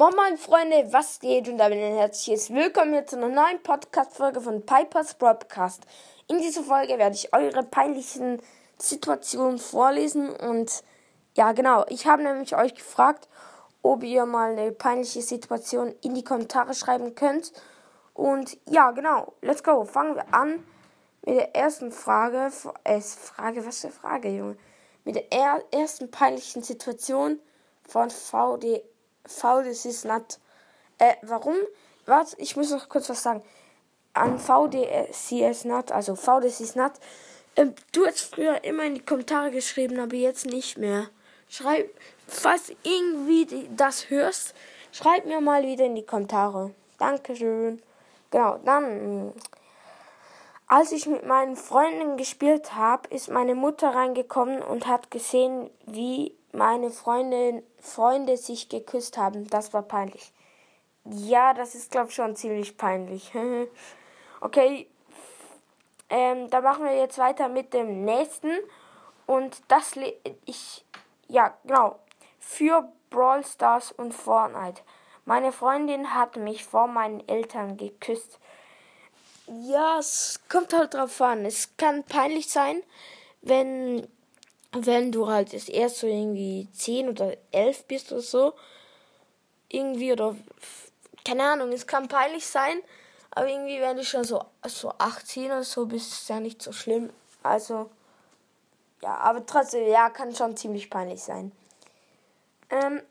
Moin moin Freunde, was geht? Und damit ein herzliches Willkommen hier zu einer neuen Podcast-Folge von Pipers Broadcast. In dieser Folge werde ich eure peinlichen Situationen vorlesen und ja genau, ich habe nämlich euch gefragt, ob ihr mal eine peinliche Situation in die Kommentare schreiben könnt. Und ja genau, let's go, fangen wir an mit der ersten Frage. Äh, Frage, was für Frage, Junge? Mit der er ersten peinlichen Situation von VD V, das ist not. Äh, warum? Warte, ich muss noch kurz was sagen. An VDCS not, also VDCS not. Äh, du hast früher immer in die Kommentare geschrieben, aber jetzt nicht mehr. Schreib, falls irgendwie das hörst, schreib mir mal wieder in die Kommentare. Dankeschön. Genau, dann. Als ich mit meinen Freunden gespielt habe, ist meine Mutter reingekommen und hat gesehen, wie meine Freundin, Freunde sich geküsst haben. Das war peinlich. Ja, das ist, glaube ich, schon ziemlich peinlich. okay, ähm, da machen wir jetzt weiter mit dem nächsten. Und das, ich, ja, genau, für Brawl Stars und Fortnite. Meine Freundin hat mich vor meinen Eltern geküsst. Ja, es kommt halt drauf an. Es kann peinlich sein, wenn wenn du halt erst so irgendwie 10 oder 11 bist oder so, irgendwie oder keine Ahnung, es kann peinlich sein, aber irgendwie wenn du schon so, so 18 oder so bist, ist ja nicht so schlimm. Also, ja, aber trotzdem, ja, kann schon ziemlich peinlich sein. Ähm,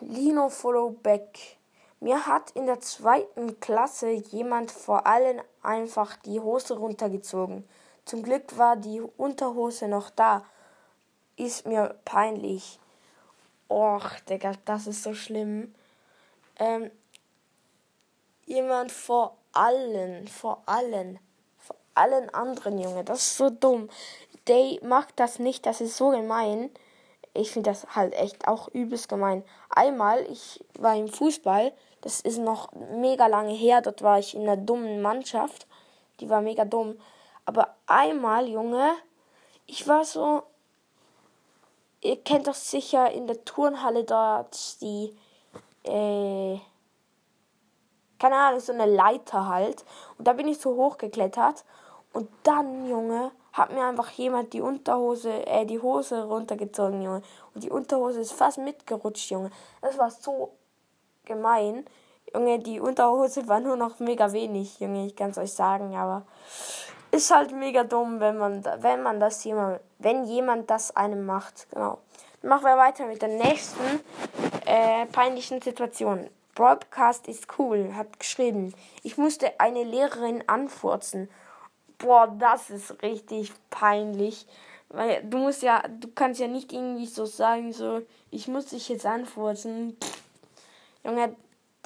Lino Follow Back. Mir hat in der zweiten Klasse jemand vor allen einfach die Hose runtergezogen. Zum Glück war die Unterhose noch da. Ist mir peinlich. Och, Digga, das ist so schlimm. Ähm, jemand vor allen, vor allen, vor allen anderen, Junge. Das ist so dumm. Day macht das nicht, das ist so gemein. Ich finde das halt echt auch übelst gemein. Einmal, ich war im Fußball, das ist noch mega lange her, dort war ich in einer dummen Mannschaft. Die war mega dumm. Aber einmal, Junge, ich war so. Ihr kennt doch sicher in der Turnhalle dort die. Äh, keine Ahnung, so eine Leiter halt. Und da bin ich so hochgeklettert. Und dann, Junge, hat mir einfach jemand die Unterhose, äh, die Hose runtergezogen, Junge. Und die Unterhose ist fast mitgerutscht, Junge. Das war so gemein. Junge, die Unterhose war nur noch mega wenig, Junge, ich kann es euch sagen, aber ist halt mega dumm, wenn man, wenn man das jemand, wenn jemand das einem macht. Genau. Machen wir weiter mit der nächsten äh, peinlichen Situation. Broadcast ist cool, hat geschrieben. Ich musste eine Lehrerin anfurzen. Boah, das ist richtig peinlich. Weil du musst ja, du kannst ja nicht irgendwie so sagen, so, ich muss dich jetzt anfurzen. Pff. Junge,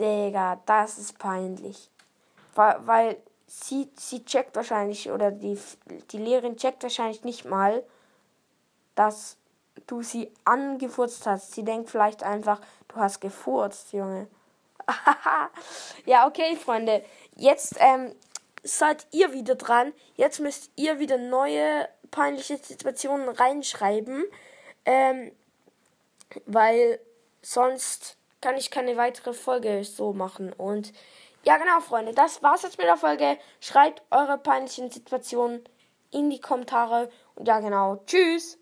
Digga, das ist peinlich. Weil, weil sie, sie checkt wahrscheinlich, oder die, die Lehrerin checkt wahrscheinlich nicht mal, dass du sie angefurzt hast. Sie denkt vielleicht einfach, du hast gefurzt, Junge. ja, okay, Freunde. Jetzt ähm, seid ihr wieder dran. Jetzt müsst ihr wieder neue peinliche Situationen reinschreiben. Ähm, weil sonst kann ich keine weitere Folge so machen. Und ja, genau, Freunde, das war's jetzt mit der Folge. Schreibt eure peinlichen Situationen in die Kommentare. Und ja, genau, tschüss.